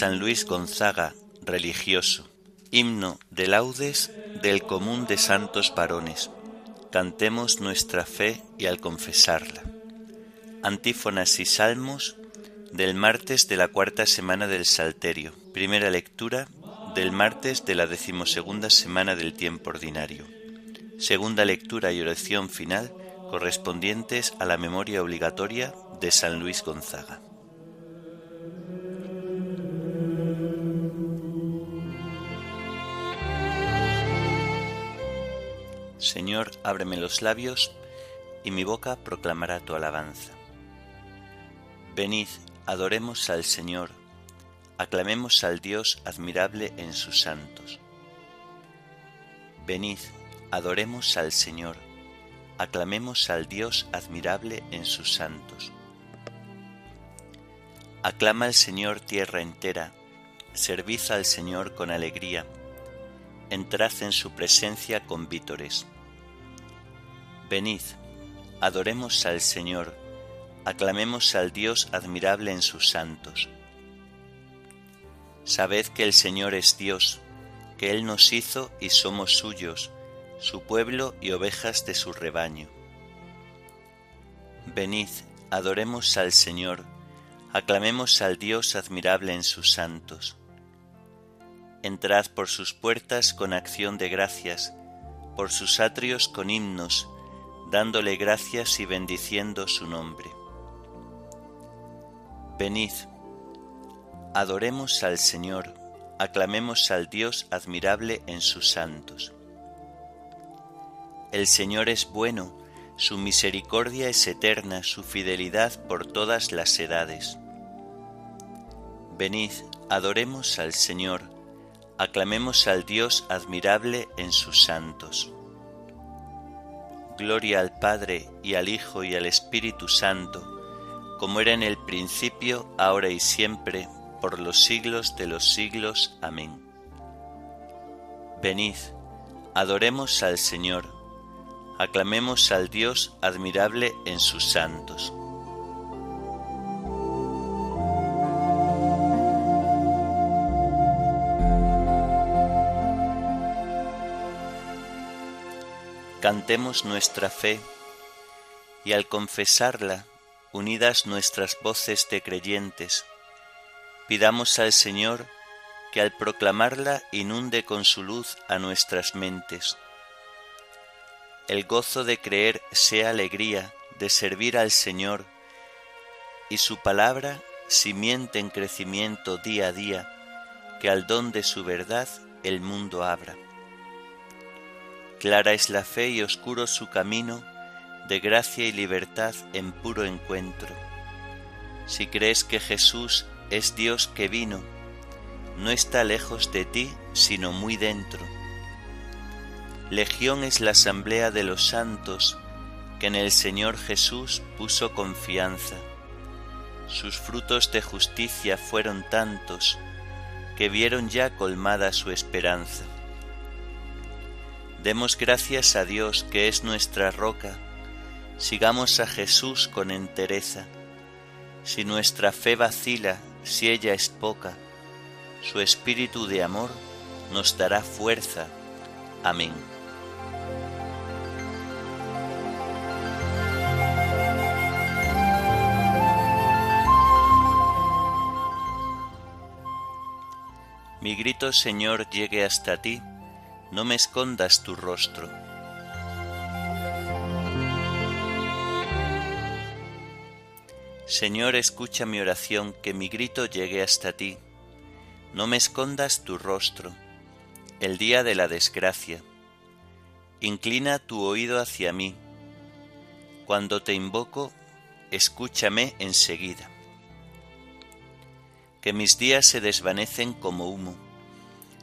San Luis Gonzaga, religioso. Himno de laudes del común de santos varones. Cantemos nuestra fe y al confesarla. Antífonas y salmos del martes de la cuarta semana del Salterio. Primera lectura del martes de la decimosegunda semana del tiempo ordinario. Segunda lectura y oración final correspondientes a la memoria obligatoria de San Luis Gonzaga. Señor, ábreme los labios, y mi boca proclamará tu alabanza. Venid, adoremos al Señor, aclamemos al Dios admirable en sus santos. Venid, adoremos al Señor, aclamemos al Dios admirable en sus santos. Aclama al Señor tierra entera, servid al Señor con alegría, entrad en su presencia con vítores. Venid, adoremos al Señor, aclamemos al Dios admirable en sus santos. Sabed que el Señor es Dios, que Él nos hizo y somos suyos, su pueblo y ovejas de su rebaño. Venid, adoremos al Señor, aclamemos al Dios admirable en sus santos. Entrad por sus puertas con acción de gracias, por sus atrios con himnos, dándole gracias y bendiciendo su nombre. Venid, adoremos al Señor, aclamemos al Dios admirable en sus santos. El Señor es bueno, su misericordia es eterna, su fidelidad por todas las edades. Venid, adoremos al Señor, aclamemos al Dios admirable en sus santos. Gloria al Padre y al Hijo y al Espíritu Santo, como era en el principio, ahora y siempre, por los siglos de los siglos. Amén. Venid, adoremos al Señor, aclamemos al Dios admirable en sus santos. Cantemos nuestra fe y al confesarla unidas nuestras voces de creyentes, pidamos al Señor que al proclamarla inunde con su luz a nuestras mentes. El gozo de creer sea alegría de servir al Señor y su palabra simiente en crecimiento día a día, que al don de su verdad el mundo abra. Clara es la fe y oscuro su camino, de gracia y libertad en puro encuentro. Si crees que Jesús es Dios que vino, no está lejos de ti, sino muy dentro. Legión es la asamblea de los santos que en el Señor Jesús puso confianza. Sus frutos de justicia fueron tantos que vieron ya colmada su esperanza. Demos gracias a Dios que es nuestra roca, Sigamos a Jesús con entereza. Si nuestra fe vacila, si ella es poca, su espíritu de amor nos dará fuerza. Amén. Mi grito, Señor, llegue hasta ti, no me escondas tu rostro Señor, escucha mi oración, que mi grito llegue hasta ti. No me escondas tu rostro, el día de la desgracia. Inclina tu oído hacia mí. Cuando te invoco, escúchame enseguida. Que mis días se desvanecen como humo,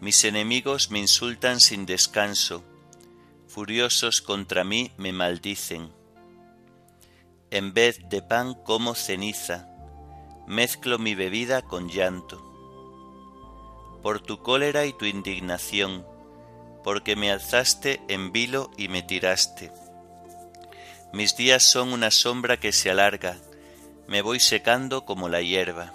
Mis enemigos me insultan sin descanso, furiosos contra mí me maldicen. En vez de pan como ceniza, mezclo mi bebida con llanto. Por tu cólera y tu indignación, porque me alzaste en vilo y me tiraste. Mis días son una sombra que se alarga, me voy secando como la hierba.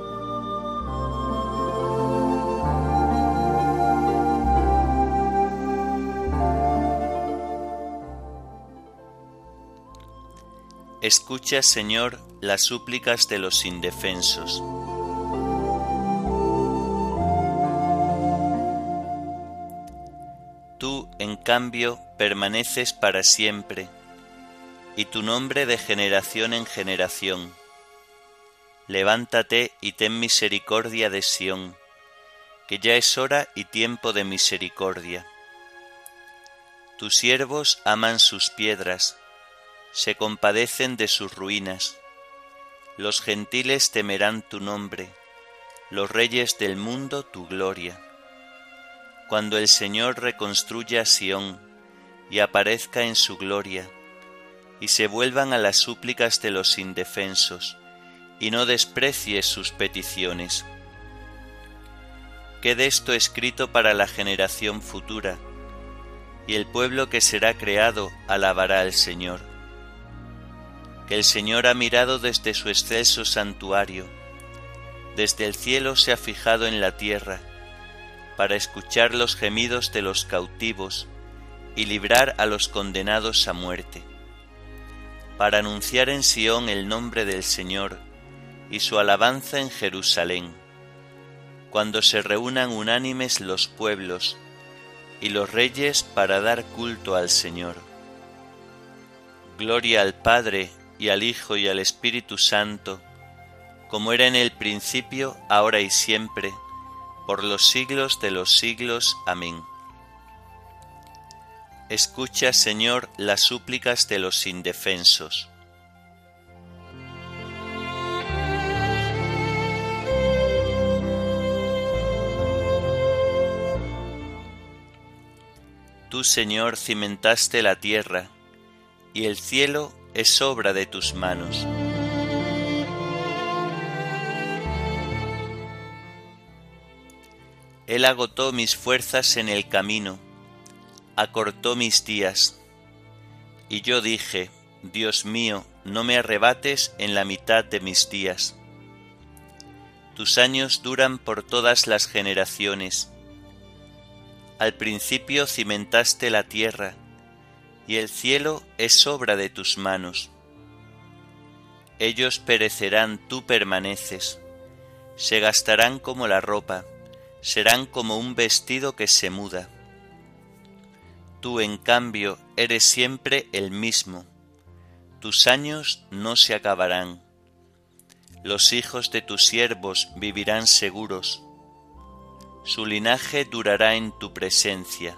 Escucha, Señor, las súplicas de los indefensos. Tú, en cambio, permaneces para siempre, y tu nombre de generación en generación. Levántate y ten misericordia de Sión, que ya es hora y tiempo de misericordia. Tus siervos aman sus piedras, se compadecen de sus ruinas. Los gentiles temerán tu nombre, los reyes del mundo tu gloria. Cuando el Señor reconstruya Sión y aparezca en su gloria, y se vuelvan a las súplicas de los indefensos, y no desprecie sus peticiones. Quede esto escrito para la generación futura, y el pueblo que será creado alabará al Señor el Señor ha mirado desde su excelso santuario, desde el cielo se ha fijado en la tierra, para escuchar los gemidos de los cautivos y librar a los condenados a muerte, para anunciar en Sión el nombre del Señor y su alabanza en Jerusalén, cuando se reúnan unánimes los pueblos y los reyes para dar culto al Señor. Gloria al Padre, y al Hijo y al Espíritu Santo, como era en el principio, ahora y siempre, por los siglos de los siglos. Amén. Escucha, Señor, las súplicas de los indefensos. Tú, Señor, cimentaste la tierra, y el cielo es obra de tus manos. Él agotó mis fuerzas en el camino, acortó mis días, y yo dije, Dios mío, no me arrebates en la mitad de mis días. Tus años duran por todas las generaciones. Al principio cimentaste la tierra, y el cielo es obra de tus manos. Ellos perecerán, tú permaneces, se gastarán como la ropa, serán como un vestido que se muda. Tú, en cambio, eres siempre el mismo, tus años no se acabarán. Los hijos de tus siervos vivirán seguros, su linaje durará en tu presencia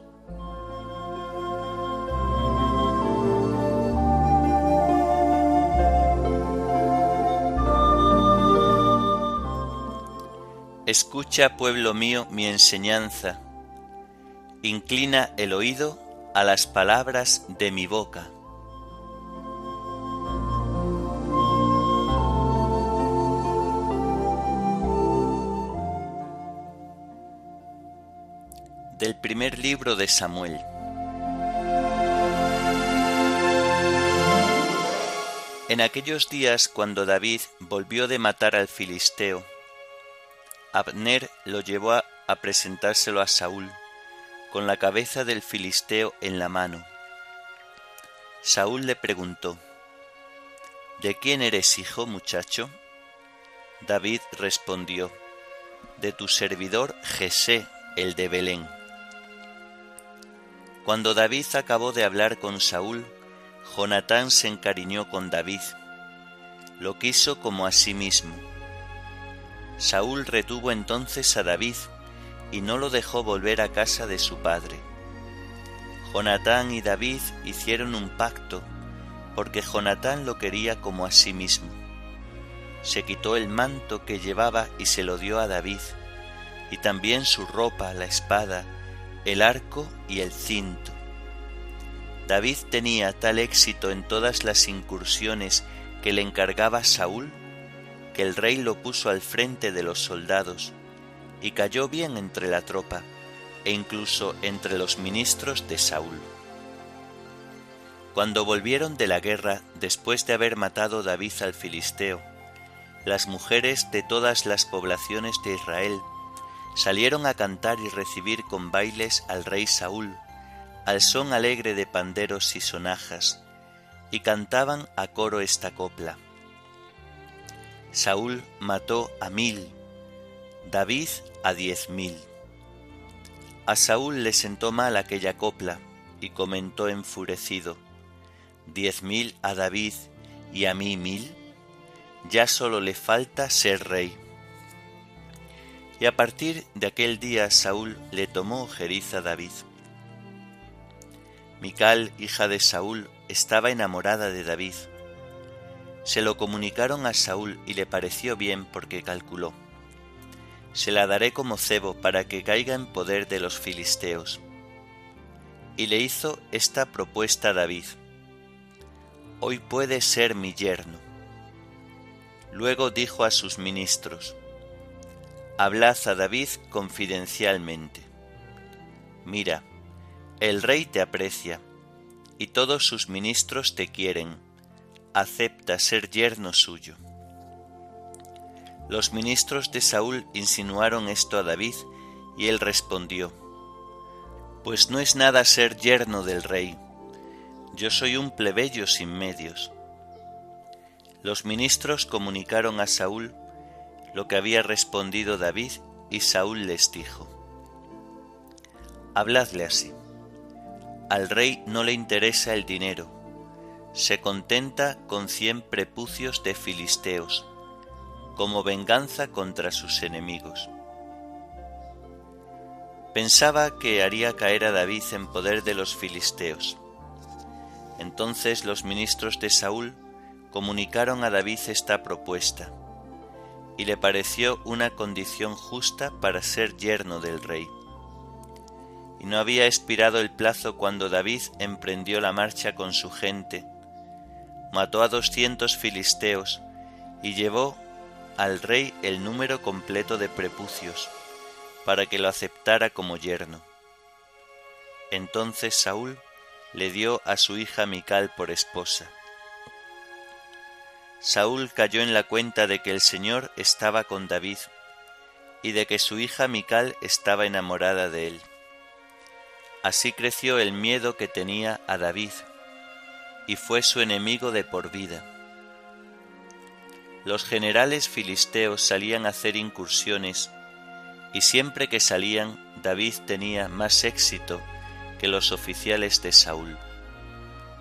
Escucha, pueblo mío, mi enseñanza. Inclina el oído a las palabras de mi boca. Del primer libro de Samuel. En aquellos días cuando David volvió de matar al filisteo, Abner lo llevó a, presentárselo a Saúl, con la cabeza del filisteo en la mano. Saúl le preguntó, ¿De quién eres hijo, muchacho? David respondió, De tu servidor Jesé, el de Belén. Cuando David acabó de hablar con Saúl, Jonatán se encariñó con David, lo quiso como a sí mismo. Saúl retuvo entonces a David y no lo dejó volver a casa de su padre. Jonatán y David hicieron un pacto porque Jonatán lo quería como a sí mismo. Se quitó el manto que llevaba y se lo dio a David, y también su ropa, la espada, el arco y el cinto. David tenía tal éxito en todas las incursiones que le encargaba Saúl, que el rey lo puso al frente de los soldados, y cayó bien entre la tropa, e incluso entre los ministros de Saúl. Cuando volvieron de la guerra, después de haber matado David al filisteo, las mujeres de todas las poblaciones de Israel salieron a cantar y recibir con bailes al rey Saúl, al son alegre de panderos y sonajas, y cantaban a coro esta copla. Saúl mató a mil, David a diez mil. A Saúl le sentó mal aquella copla, y comentó enfurecido, diez mil a David y a mí mil, ya solo le falta ser rey. Y a partir de aquel día Saúl le tomó ojeriza a David. Mical, hija de Saúl, estaba enamorada de David. Se lo comunicaron a Saúl y le pareció bien porque calculó. Se la daré como cebo para que caiga en poder de los filisteos. Y le hizo esta propuesta a David hoy puede ser mi yerno. Luego dijo a sus ministros, Hablad a David confidencialmente. Mira, el rey te aprecia, y todos sus ministros te quieren, acepta ser yerno suyo. Los ministros de Saúl insinuaron esto a David, y él respondió, Pues no es nada ser yerno del rey yo soy un plebeyo sin medios. Los ministros comunicaron a Saúl lo que había respondido David y Saúl les dijo, Habladle así. Al rey no le interesa el dinero, se contenta con cien prepucios de filisteos, como venganza contra sus enemigos. Pensaba que haría caer a David en poder de los filisteos entonces los ministros de Saúl comunicaron a David esta propuesta, y le pareció una condición justa para ser yerno del rey. Y no había expirado el plazo cuando David emprendió la marcha con su gente, mató a doscientos filisteos y llevó al rey el número completo de prepucios, para que lo aceptara como yerno. Entonces Saúl le dio a su hija Mical por esposa. Saúl cayó en la cuenta de que el Señor estaba con David y de que su hija Mical estaba enamorada de él. Así creció el miedo que tenía a David y fue su enemigo de por vida. Los generales filisteos salían a hacer incursiones y siempre que salían David tenía más éxito que los oficiales de Saúl.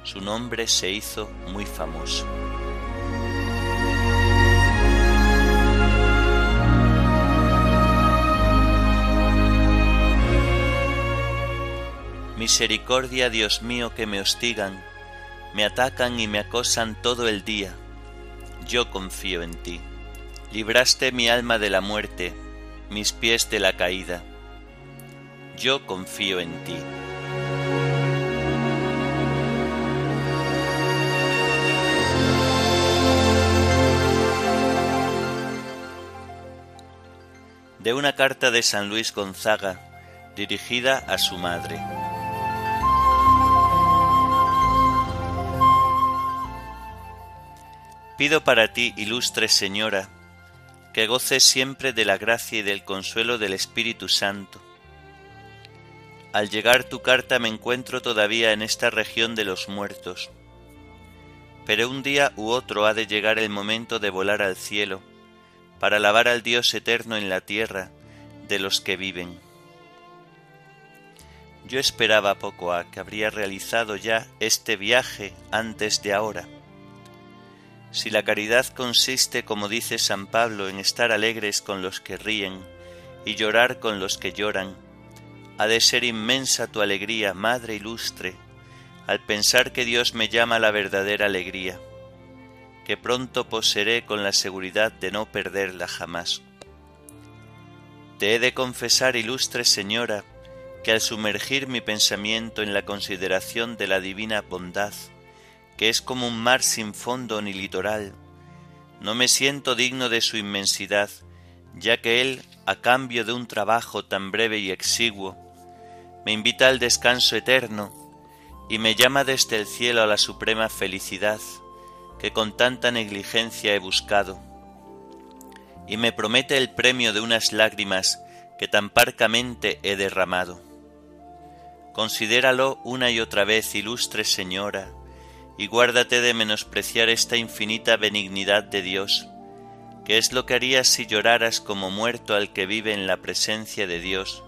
Su nombre se hizo muy famoso. Misericordia, Dios mío, que me hostigan, me atacan y me acosan todo el día. Yo confío en ti. Libraste mi alma de la muerte, mis pies de la caída. Yo confío en ti. de una carta de San Luis Gonzaga, dirigida a su madre. Pido para ti, ilustre Señora, que goces siempre de la gracia y del consuelo del Espíritu Santo. Al llegar tu carta me encuentro todavía en esta región de los muertos, pero un día u otro ha de llegar el momento de volar al cielo, para alabar al Dios eterno en la tierra de los que viven. Yo esperaba poco a que habría realizado ya este viaje antes de ahora. Si la caridad consiste, como dice San Pablo, en estar alegres con los que ríen y llorar con los que lloran, ha de ser inmensa tu alegría, Madre ilustre, al pensar que Dios me llama a la verdadera alegría que pronto poseeré con la seguridad de no perderla jamás. Te he de confesar, ilustre Señora, que al sumergir mi pensamiento en la consideración de la divina bondad, que es como un mar sin fondo ni litoral, no me siento digno de su inmensidad, ya que Él, a cambio de un trabajo tan breve y exiguo, me invita al descanso eterno y me llama desde el cielo a la suprema felicidad, que con tanta negligencia he buscado, y me promete el premio de unas lágrimas que tan parcamente he derramado. Considéralo una y otra vez, ilustre Señora, y guárdate de menospreciar esta infinita benignidad de Dios, que es lo que harías si lloraras como muerto al que vive en la presencia de Dios,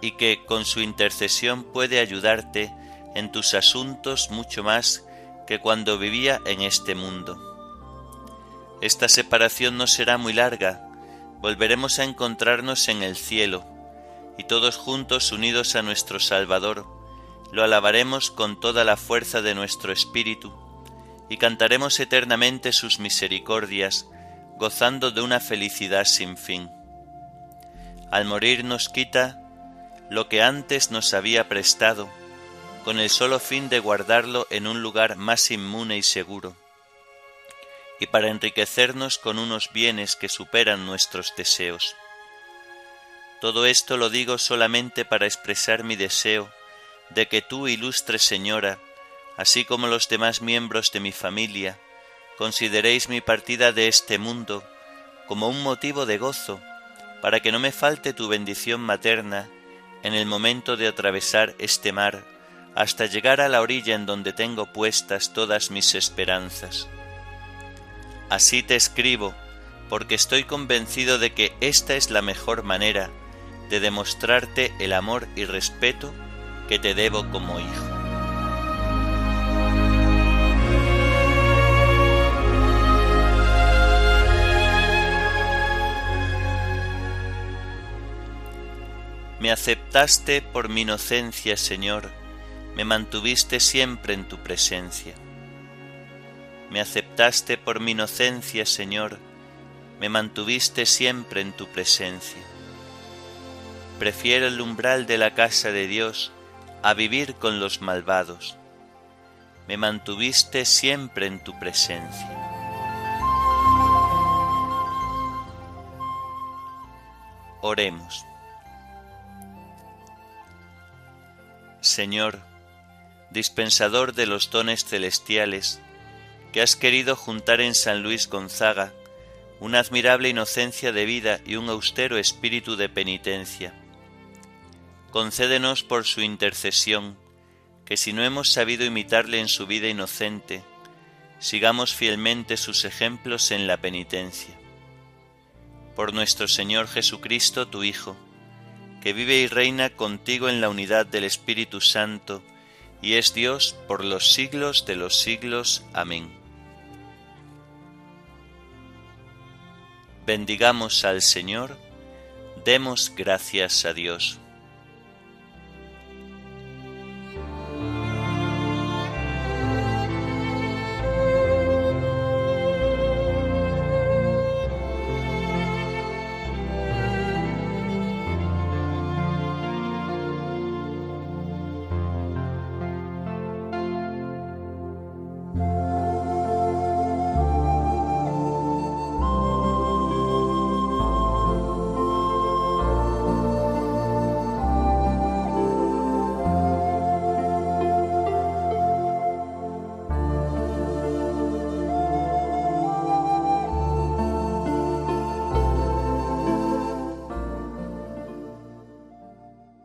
y que con su intercesión puede ayudarte en tus asuntos mucho más que cuando vivía en este mundo. Esta separación no será muy larga, volveremos a encontrarnos en el cielo, y todos juntos unidos a nuestro Salvador, lo alabaremos con toda la fuerza de nuestro espíritu, y cantaremos eternamente sus misericordias, gozando de una felicidad sin fin. Al morir nos quita lo que antes nos había prestado, con el solo fin de guardarlo en un lugar más inmune y seguro, y para enriquecernos con unos bienes que superan nuestros deseos. Todo esto lo digo solamente para expresar mi deseo de que tú, ilustre Señora, así como los demás miembros de mi familia, consideréis mi partida de este mundo como un motivo de gozo, para que no me falte tu bendición materna en el momento de atravesar este mar hasta llegar a la orilla en donde tengo puestas todas mis esperanzas. Así te escribo, porque estoy convencido de que esta es la mejor manera de demostrarte el amor y respeto que te debo como hijo. Me aceptaste por mi inocencia, Señor, me mantuviste siempre en tu presencia. Me aceptaste por mi inocencia, Señor, me mantuviste siempre en tu presencia. Prefiero el umbral de la casa de Dios a vivir con los malvados. Me mantuviste siempre en tu presencia. Oremos. Señor, dispensador de los dones celestiales, que has querido juntar en San Luis Gonzaga una admirable inocencia de vida y un austero espíritu de penitencia. Concédenos por su intercesión, que si no hemos sabido imitarle en su vida inocente, sigamos fielmente sus ejemplos en la penitencia. Por nuestro Señor Jesucristo, tu Hijo, que vive y reina contigo en la unidad del Espíritu Santo, y es Dios por los siglos de los siglos. Amén. Bendigamos al Señor, demos gracias a Dios.